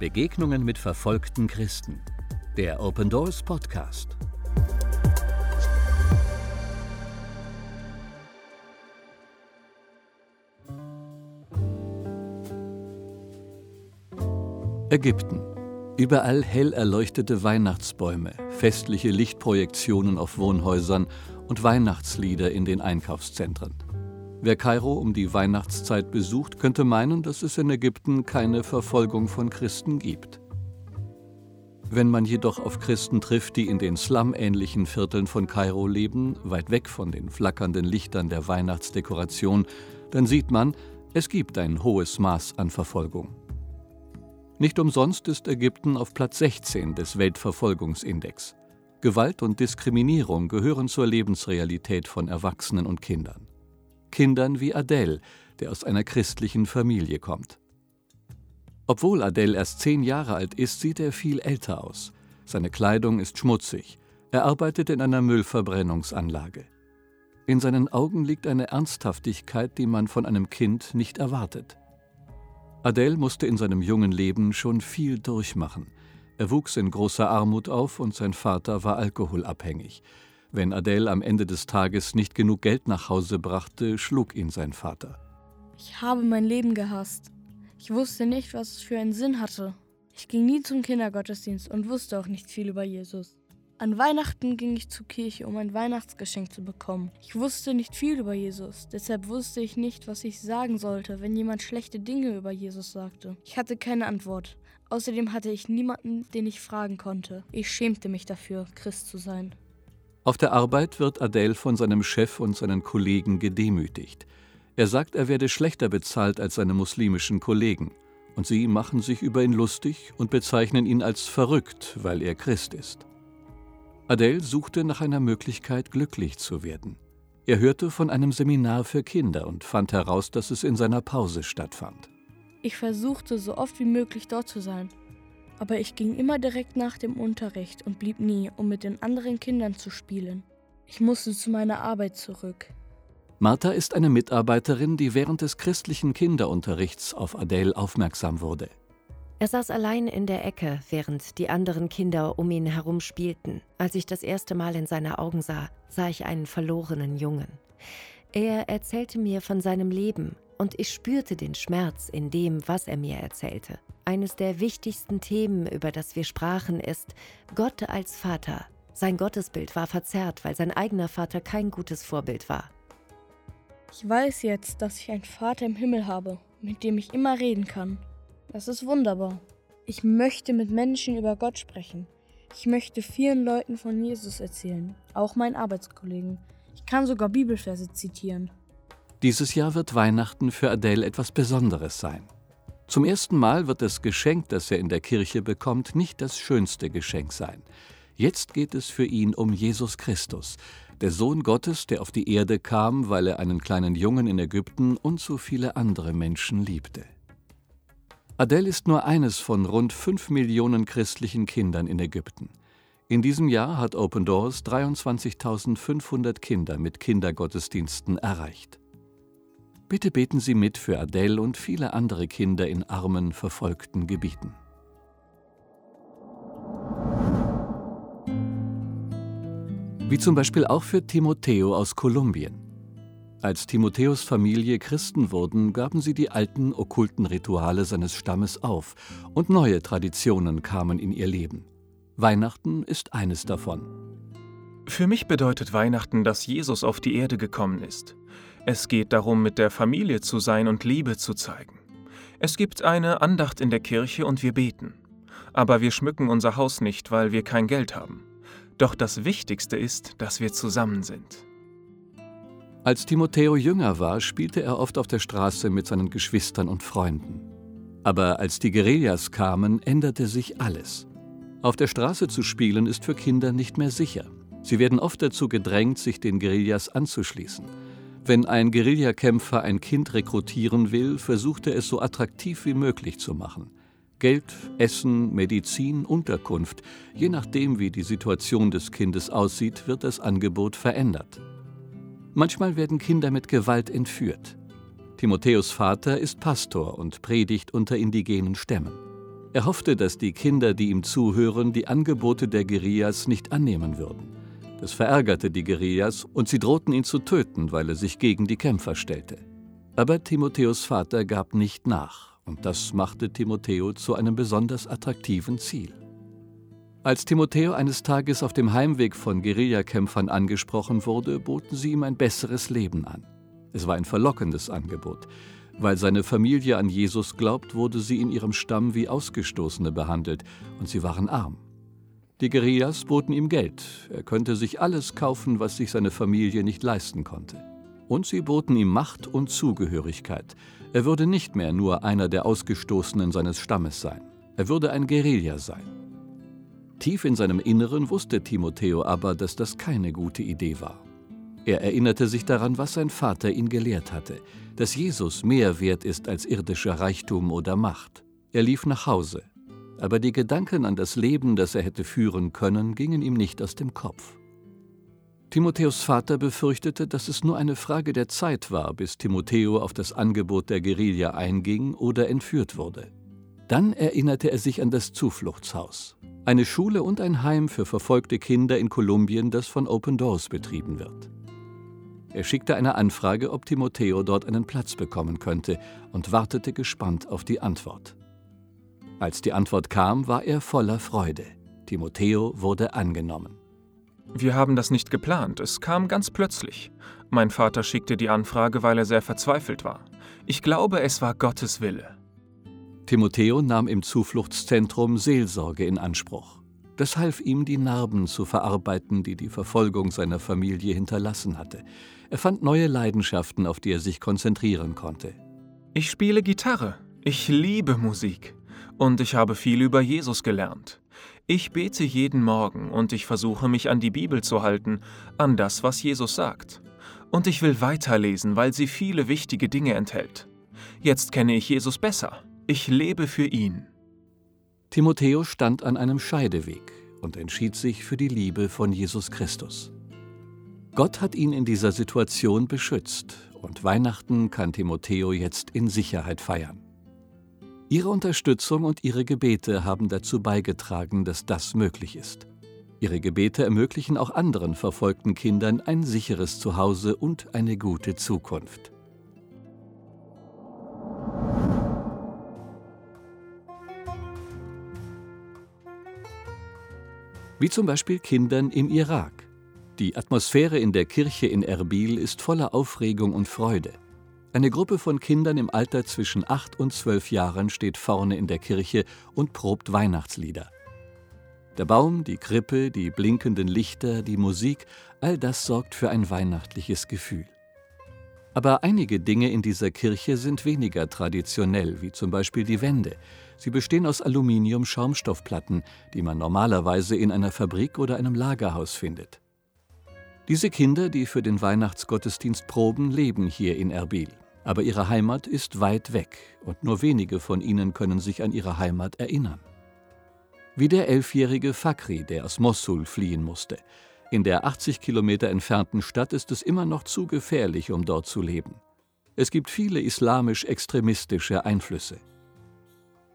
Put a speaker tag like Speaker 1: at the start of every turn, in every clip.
Speaker 1: Begegnungen mit verfolgten Christen. Der Open Doors Podcast. Ägypten. Überall hell erleuchtete Weihnachtsbäume, festliche Lichtprojektionen auf Wohnhäusern und Weihnachtslieder in den Einkaufszentren. Wer Kairo um die Weihnachtszeit besucht, könnte meinen, dass es in Ägypten keine Verfolgung von Christen gibt. Wenn man jedoch auf Christen trifft, die in den Slum-ähnlichen Vierteln von Kairo leben, weit weg von den flackernden Lichtern der Weihnachtsdekoration, dann sieht man, es gibt ein hohes Maß an Verfolgung. Nicht umsonst ist Ägypten auf Platz 16 des Weltverfolgungsindex. Gewalt und Diskriminierung gehören zur Lebensrealität von Erwachsenen und Kindern. Kindern wie Adele, der aus einer christlichen Familie kommt. Obwohl Adele erst zehn Jahre alt ist, sieht er viel älter aus. Seine Kleidung ist schmutzig. Er arbeitet in einer Müllverbrennungsanlage. In seinen Augen liegt eine Ernsthaftigkeit, die man von einem Kind nicht erwartet. Adele musste in seinem jungen Leben schon viel durchmachen. Er wuchs in großer Armut auf und sein Vater war alkoholabhängig. Wenn Adele am Ende des Tages nicht genug Geld nach Hause brachte, schlug ihn sein Vater.
Speaker 2: Ich habe mein Leben gehasst. Ich wusste nicht, was es für einen Sinn hatte. Ich ging nie zum Kindergottesdienst und wusste auch nicht viel über Jesus. An Weihnachten ging ich zur Kirche, um ein Weihnachtsgeschenk zu bekommen. Ich wusste nicht viel über Jesus, deshalb wusste ich nicht, was ich sagen sollte, wenn jemand schlechte Dinge über Jesus sagte. Ich hatte keine Antwort. Außerdem hatte ich niemanden, den ich fragen konnte. Ich schämte mich dafür, Christ zu sein.
Speaker 1: Auf der Arbeit wird Adele von seinem Chef und seinen Kollegen gedemütigt. Er sagt, er werde schlechter bezahlt als seine muslimischen Kollegen. Und sie machen sich über ihn lustig und bezeichnen ihn als verrückt, weil er Christ ist. Adele suchte nach einer Möglichkeit, glücklich zu werden. Er hörte von einem Seminar für Kinder und fand heraus, dass es in seiner Pause stattfand.
Speaker 2: Ich versuchte so oft wie möglich dort zu sein, aber ich ging immer direkt nach dem Unterricht und blieb nie, um mit den anderen Kindern zu spielen. Ich musste zu meiner Arbeit zurück.
Speaker 1: Martha ist eine Mitarbeiterin, die während des christlichen Kinderunterrichts auf Adele aufmerksam wurde.
Speaker 3: Er saß allein in der Ecke, während die anderen Kinder um ihn herum spielten. Als ich das erste Mal in seine Augen sah, sah ich einen verlorenen Jungen. Er erzählte mir von seinem Leben, und ich spürte den Schmerz in dem, was er mir erzählte. Eines der wichtigsten Themen, über das wir sprachen, ist Gott als Vater. Sein Gottesbild war verzerrt, weil sein eigener Vater kein gutes Vorbild war.
Speaker 2: Ich weiß jetzt, dass ich einen Vater im Himmel habe, mit dem ich immer reden kann. Das ist wunderbar. Ich möchte mit Menschen über Gott sprechen. Ich möchte vielen Leuten von Jesus erzählen, auch meinen Arbeitskollegen. Ich kann sogar Bibelverse zitieren.
Speaker 1: Dieses Jahr wird Weihnachten für Adele etwas Besonderes sein. Zum ersten Mal wird das Geschenk, das er in der Kirche bekommt, nicht das schönste Geschenk sein. Jetzt geht es für ihn um Jesus Christus, der Sohn Gottes, der auf die Erde kam, weil er einen kleinen Jungen in Ägypten und so viele andere Menschen liebte. Adele ist nur eines von rund fünf Millionen christlichen Kindern in Ägypten. In diesem Jahr hat Open Doors 23.500 Kinder mit Kindergottesdiensten erreicht. Bitte beten Sie mit für Adele und viele andere Kinder in armen, verfolgten Gebieten. Wie zum Beispiel auch für Timoteo aus Kolumbien. Als Timotheus Familie Christen wurden, gaben sie die alten okkulten Rituale seines Stammes auf und neue Traditionen kamen in ihr Leben. Weihnachten ist eines davon.
Speaker 4: Für mich bedeutet Weihnachten, dass Jesus auf die Erde gekommen ist. Es geht darum, mit der Familie zu sein und Liebe zu zeigen. Es gibt eine Andacht in der Kirche und wir beten. Aber wir schmücken unser Haus nicht, weil wir kein Geld haben. Doch das Wichtigste ist, dass wir zusammen sind.
Speaker 1: Als Timotheo jünger war, spielte er oft auf der Straße mit seinen Geschwistern und Freunden. Aber als die Guerillas kamen, änderte sich alles. Auf der Straße zu spielen ist für Kinder nicht mehr sicher. Sie werden oft dazu gedrängt, sich den Guerillas anzuschließen. Wenn ein Guerillakämpfer ein Kind rekrutieren will, versucht er es so attraktiv wie möglich zu machen. Geld, Essen, Medizin, Unterkunft, je nachdem wie die Situation des Kindes aussieht, wird das Angebot verändert. Manchmal werden Kinder mit Gewalt entführt. Timotheus Vater ist Pastor und predigt unter indigenen Stämmen. Er hoffte, dass die Kinder, die ihm zuhören, die Angebote der Guerillas nicht annehmen würden. Das verärgerte die Guerillas und sie drohten ihn zu töten, weil er sich gegen die Kämpfer stellte. Aber Timotheus Vater gab nicht nach und das machte Timotheo zu einem besonders attraktiven Ziel. Als Timotheo eines Tages auf dem Heimweg von Guerillakämpfern angesprochen wurde, boten sie ihm ein besseres Leben an. Es war ein verlockendes Angebot. Weil seine Familie an Jesus glaubt, wurde sie in ihrem Stamm wie Ausgestoßene behandelt und sie waren arm. Die Guerillas boten ihm Geld, er könnte sich alles kaufen, was sich seine Familie nicht leisten konnte. Und sie boten ihm Macht und Zugehörigkeit. Er würde nicht mehr nur einer der Ausgestoßenen seines Stammes sein, er würde ein Guerilla sein. Tief in seinem Inneren wusste Timotheo aber, dass das keine gute Idee war. Er erinnerte sich daran, was sein Vater ihn gelehrt hatte, dass Jesus mehr wert ist als irdischer Reichtum oder Macht. Er lief nach Hause, aber die Gedanken an das Leben, das er hätte führen können, gingen ihm nicht aus dem Kopf. Timotheus Vater befürchtete, dass es nur eine Frage der Zeit war, bis Timotheo auf das Angebot der Guerilla einging oder entführt wurde. Dann erinnerte er sich an das Zufluchtshaus, eine Schule und ein Heim für verfolgte Kinder in Kolumbien, das von Open Doors betrieben wird. Er schickte eine Anfrage, ob Timotheo dort einen Platz bekommen könnte, und wartete gespannt auf die Antwort. Als die Antwort kam, war er voller Freude. Timotheo wurde angenommen.
Speaker 4: Wir haben das nicht geplant, es kam ganz plötzlich. Mein Vater schickte die Anfrage, weil er sehr verzweifelt war. Ich glaube, es war Gottes Wille.
Speaker 1: Timotheo nahm im Zufluchtszentrum Seelsorge in Anspruch. Das half ihm, die Narben zu verarbeiten, die die Verfolgung seiner Familie hinterlassen hatte. Er fand neue Leidenschaften, auf die er sich konzentrieren konnte.
Speaker 4: Ich spiele Gitarre. Ich liebe Musik. Und ich habe viel über Jesus gelernt. Ich bete jeden Morgen und ich versuche mich an die Bibel zu halten, an das, was Jesus sagt. Und ich will weiterlesen, weil sie viele wichtige Dinge enthält. Jetzt kenne ich Jesus besser. Ich lebe für ihn.
Speaker 1: Timotheus stand an einem Scheideweg und entschied sich für die Liebe von Jesus Christus. Gott hat ihn in dieser Situation beschützt und Weihnachten kann Timotheo jetzt in Sicherheit feiern. Ihre Unterstützung und ihre Gebete haben dazu beigetragen, dass das möglich ist. Ihre Gebete ermöglichen auch anderen verfolgten Kindern ein sicheres Zuhause und eine gute Zukunft. Wie zum Beispiel Kindern im Irak. Die Atmosphäre in der Kirche in Erbil ist voller Aufregung und Freude. Eine Gruppe von Kindern im Alter zwischen acht und zwölf Jahren steht vorne in der Kirche und probt Weihnachtslieder. Der Baum, die Krippe, die blinkenden Lichter, die Musik, all das sorgt für ein weihnachtliches Gefühl. Aber einige Dinge in dieser Kirche sind weniger traditionell, wie zum Beispiel die Wände. Sie bestehen aus Aluminium-Schaumstoffplatten, die man normalerweise in einer Fabrik oder einem Lagerhaus findet. Diese Kinder, die für den Weihnachtsgottesdienst proben, leben hier in Erbil. Aber ihre Heimat ist weit weg und nur wenige von ihnen können sich an ihre Heimat erinnern. Wie der elfjährige Fakri, der aus Mossul fliehen musste. In der 80 Kilometer entfernten Stadt ist es immer noch zu gefährlich, um dort zu leben. Es gibt viele islamisch-extremistische Einflüsse.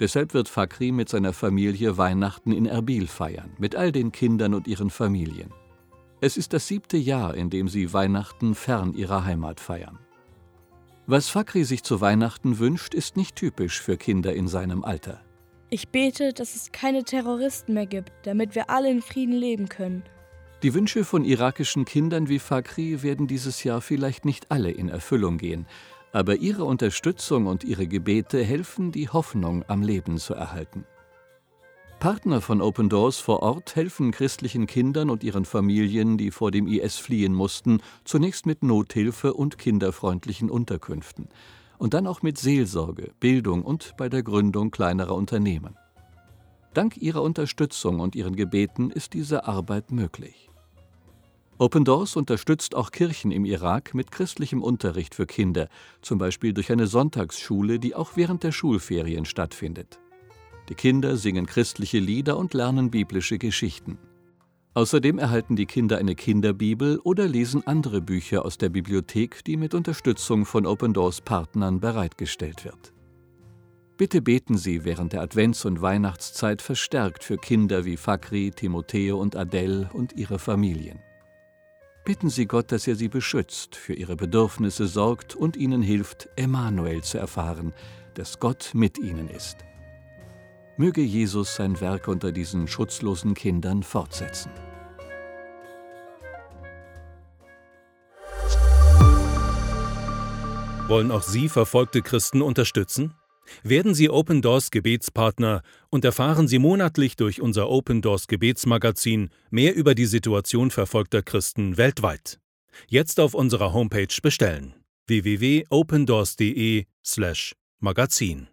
Speaker 1: Deshalb wird Fakri mit seiner Familie Weihnachten in Erbil feiern, mit all den Kindern und ihren Familien. Es ist das siebte Jahr, in dem sie Weihnachten fern ihrer Heimat feiern. Was Fakri sich zu Weihnachten wünscht, ist nicht typisch für Kinder in seinem Alter.
Speaker 2: Ich bete, dass es keine Terroristen mehr gibt, damit wir alle in Frieden leben können.
Speaker 1: Die Wünsche von irakischen Kindern wie Fakri werden dieses Jahr vielleicht nicht alle in Erfüllung gehen, aber ihre Unterstützung und ihre Gebete helfen, die Hoffnung am Leben zu erhalten. Partner von Open Doors vor Ort helfen christlichen Kindern und ihren Familien, die vor dem IS fliehen mussten, zunächst mit Nothilfe und kinderfreundlichen Unterkünften und dann auch mit Seelsorge, Bildung und bei der Gründung kleinerer Unternehmen. Dank ihrer Unterstützung und ihren Gebeten ist diese Arbeit möglich. Open Doors unterstützt auch Kirchen im Irak mit christlichem Unterricht für Kinder, zum Beispiel durch eine Sonntagsschule, die auch während der Schulferien stattfindet. Die Kinder singen christliche Lieder und lernen biblische Geschichten. Außerdem erhalten die Kinder eine Kinderbibel oder lesen andere Bücher aus der Bibliothek, die mit Unterstützung von Open Doors Partnern bereitgestellt wird. Bitte beten Sie während der Advents- und Weihnachtszeit verstärkt für Kinder wie Fakri, Timotheo und Adele und ihre Familien. Bitten Sie Gott, dass er sie beschützt, für ihre Bedürfnisse sorgt und ihnen hilft, Emanuel zu erfahren, dass Gott mit ihnen ist. Möge Jesus sein Werk unter diesen schutzlosen Kindern fortsetzen.
Speaker 5: Wollen auch Sie verfolgte Christen unterstützen? Werden Sie Open Doors Gebetspartner und erfahren Sie monatlich durch unser Open Doors Gebetsmagazin mehr über die Situation verfolgter Christen weltweit. Jetzt auf unserer Homepage bestellen www.opendoors.de/magazin